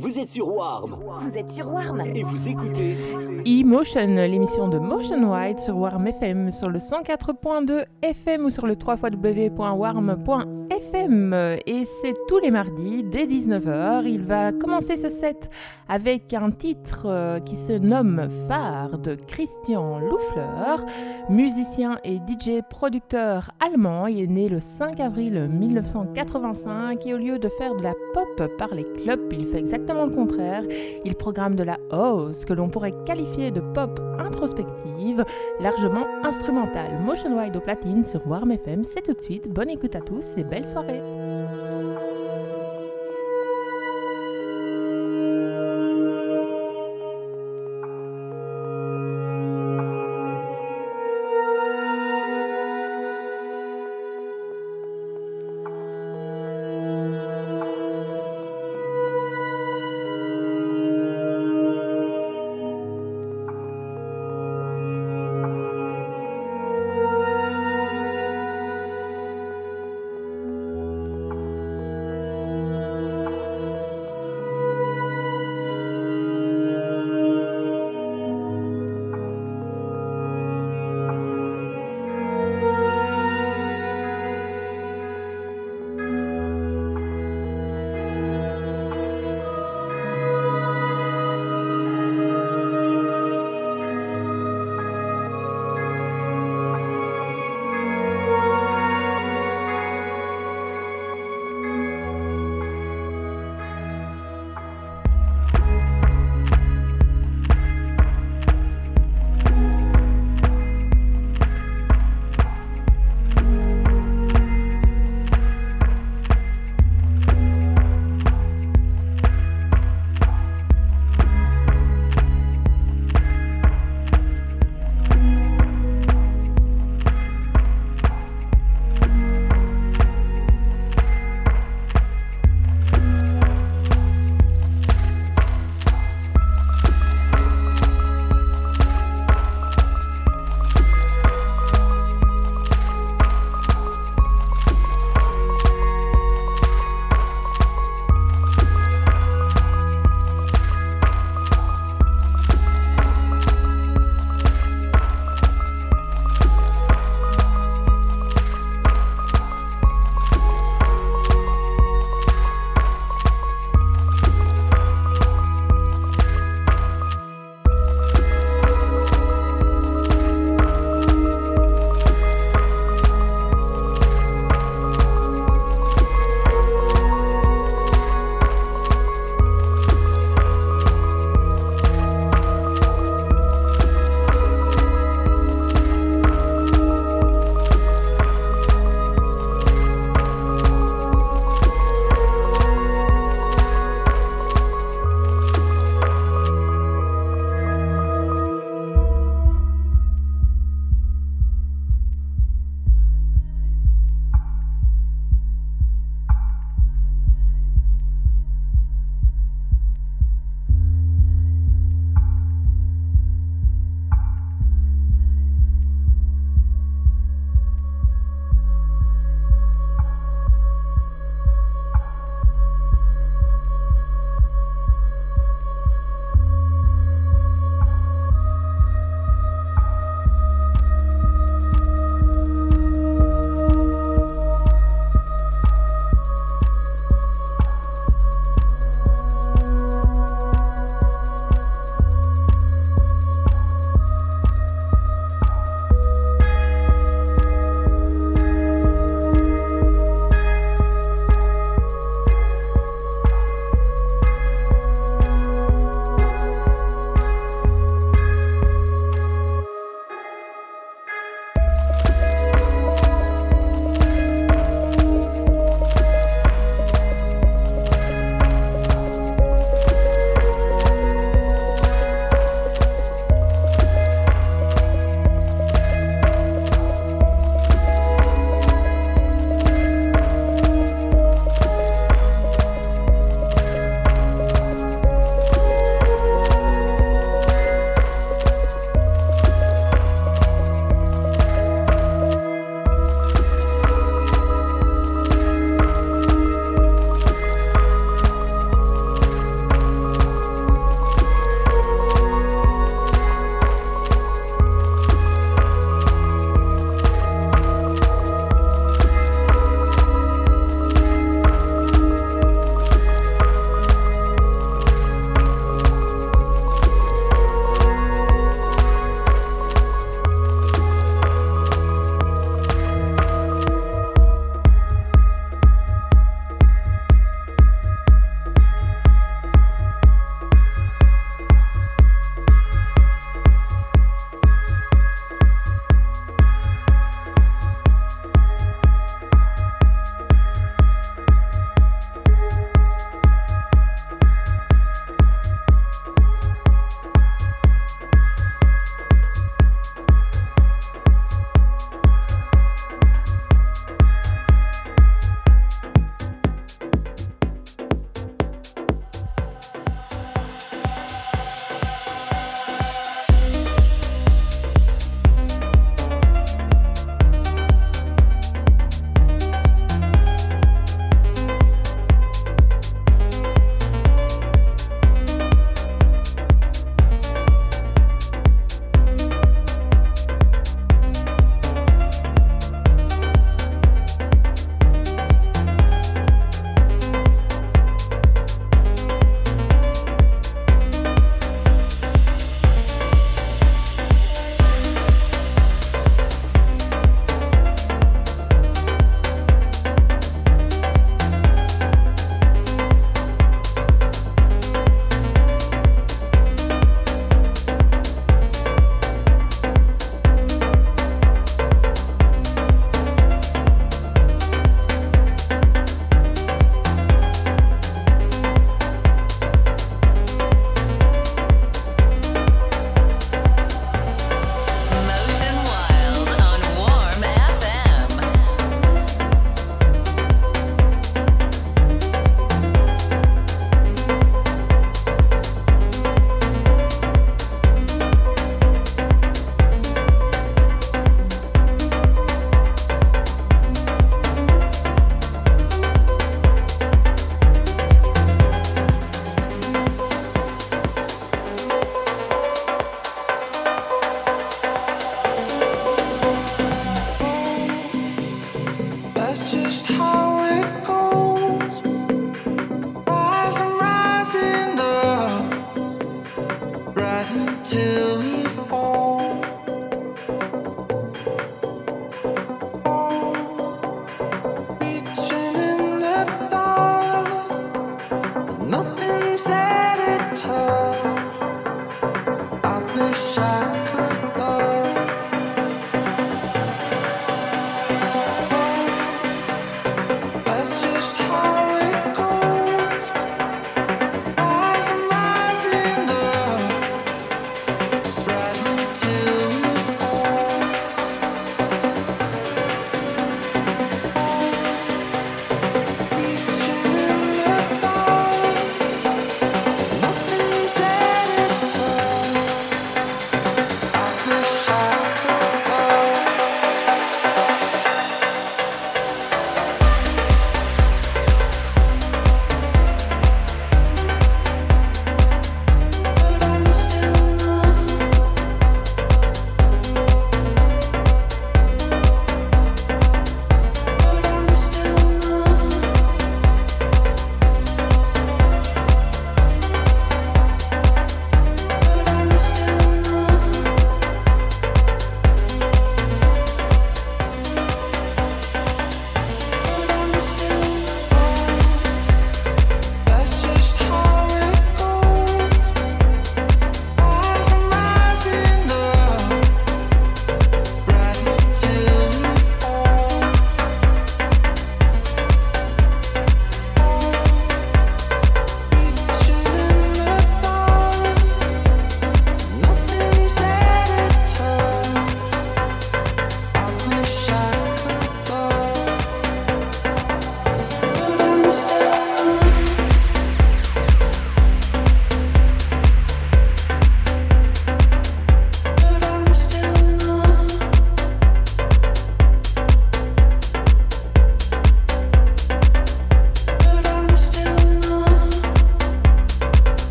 Vous êtes sur Warm. Vous êtes sur Warm. Et vous écoutez E-Motion, l'émission de Motion Wide sur Warm FM, sur le 104.2 FM ou sur le 3 Et c'est tous les mardis dès 19h. Il va commencer ce set avec un titre euh, qui se nomme Phare de Christian Loufleur, musicien et DJ producteur allemand. Il est né le 5 avril 1985 et au lieu de faire de la pop par les clubs, il fait exactement le contraire. Il programme de la house que l'on pourrait qualifier de pop introspective, largement instrumentale. Motion Wide au platine sur Warm FM, c'est tout de suite. Bonne écoute à tous et belle soirée soirée.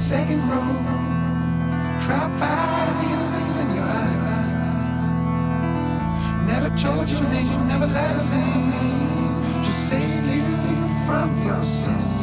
second row, trapped by the innocence in your eyes. Never told your name, never let us in, just save you from your sins.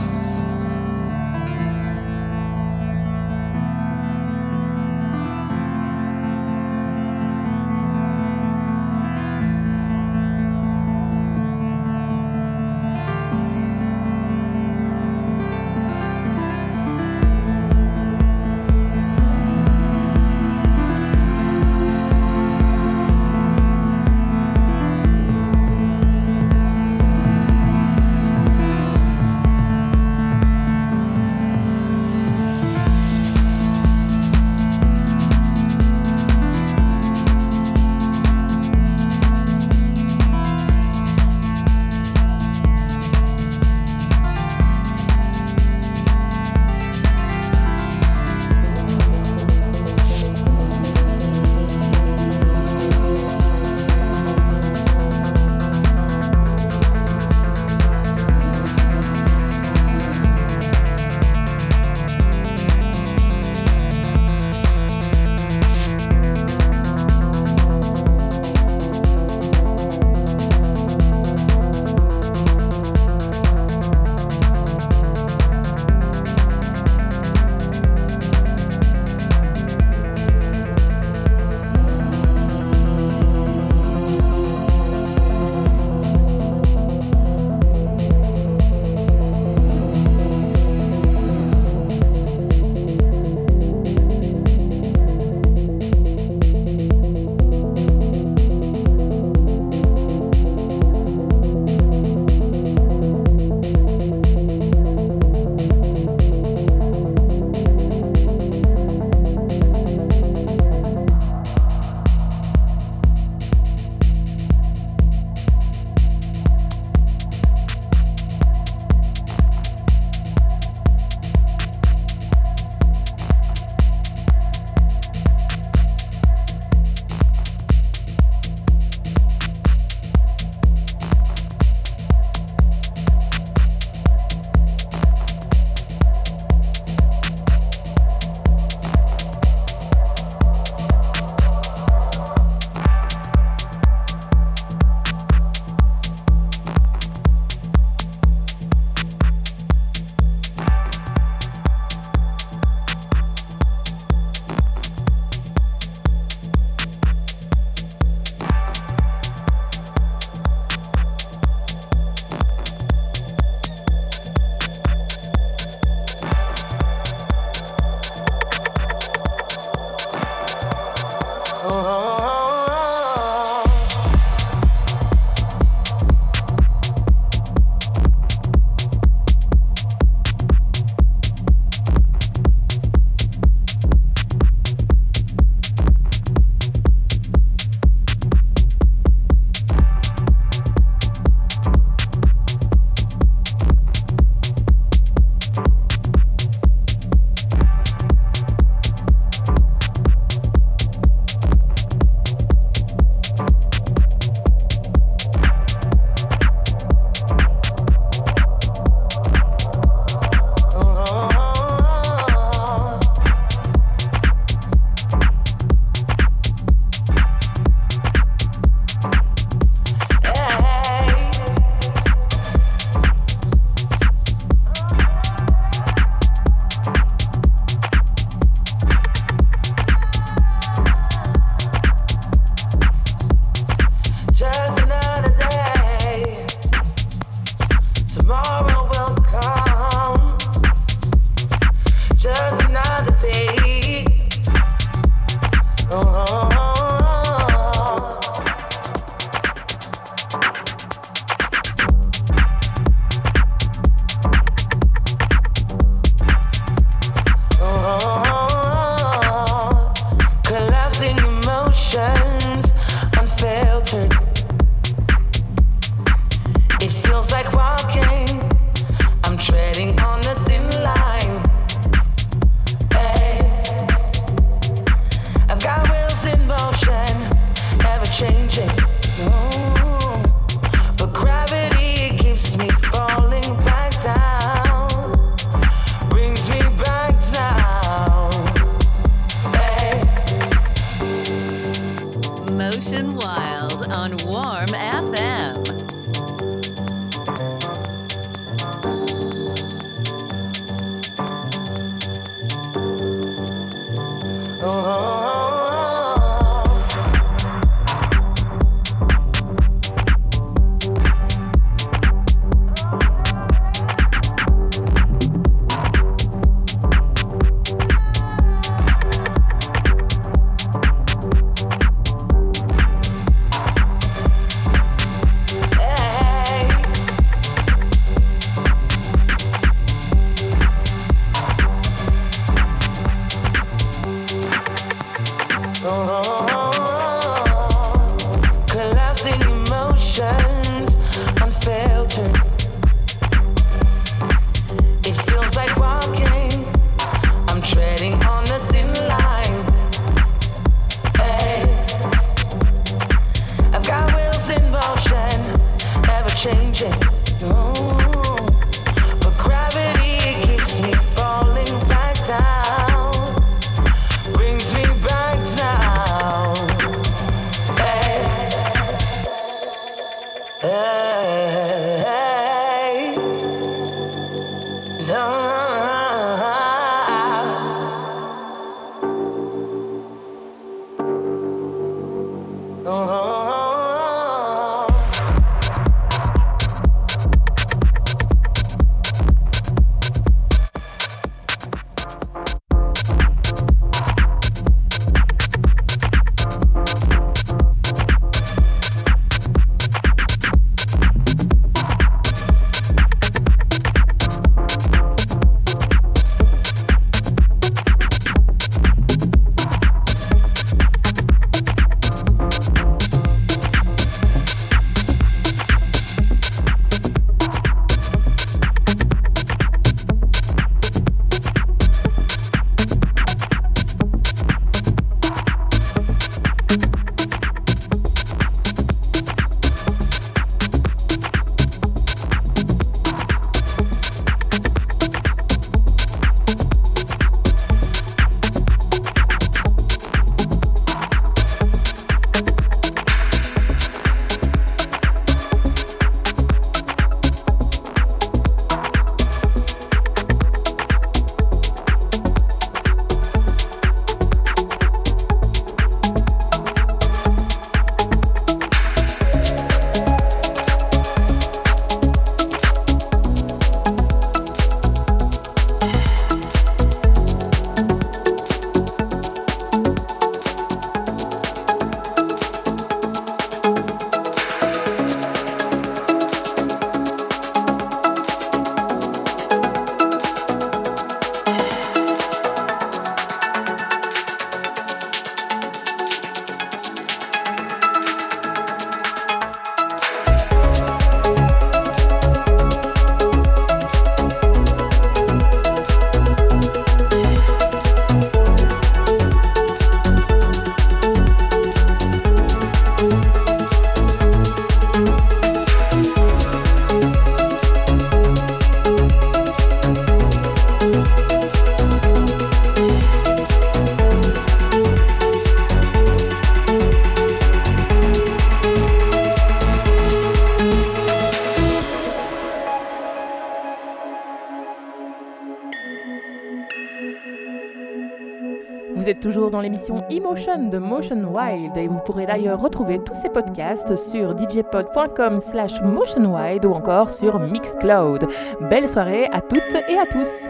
Emotion de Motion Wild et vous pourrez d'ailleurs retrouver tous ces podcasts sur djpod.com slash motionwide ou encore sur Mixcloud. Belle soirée à toutes et à tous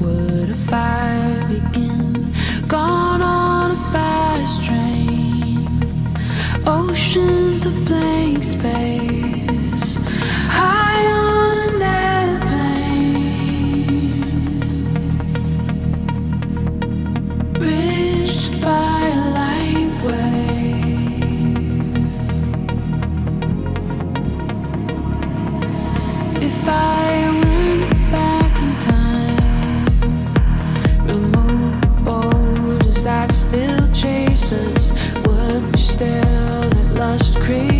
would a fire begin? Gone on a fast train, oceans of blank space. crazy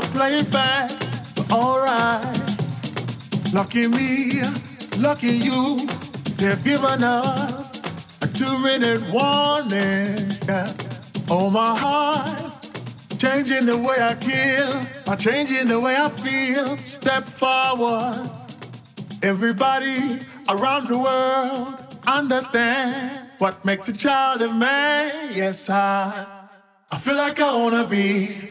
To play back, but alright. Lucky me, lucky you, they've given us a two minute warning. Oh, my heart, changing the way I kill, by changing the way I feel. Step forward. Everybody around the world understand what makes a child a man. Yes, I, I feel like I wanna be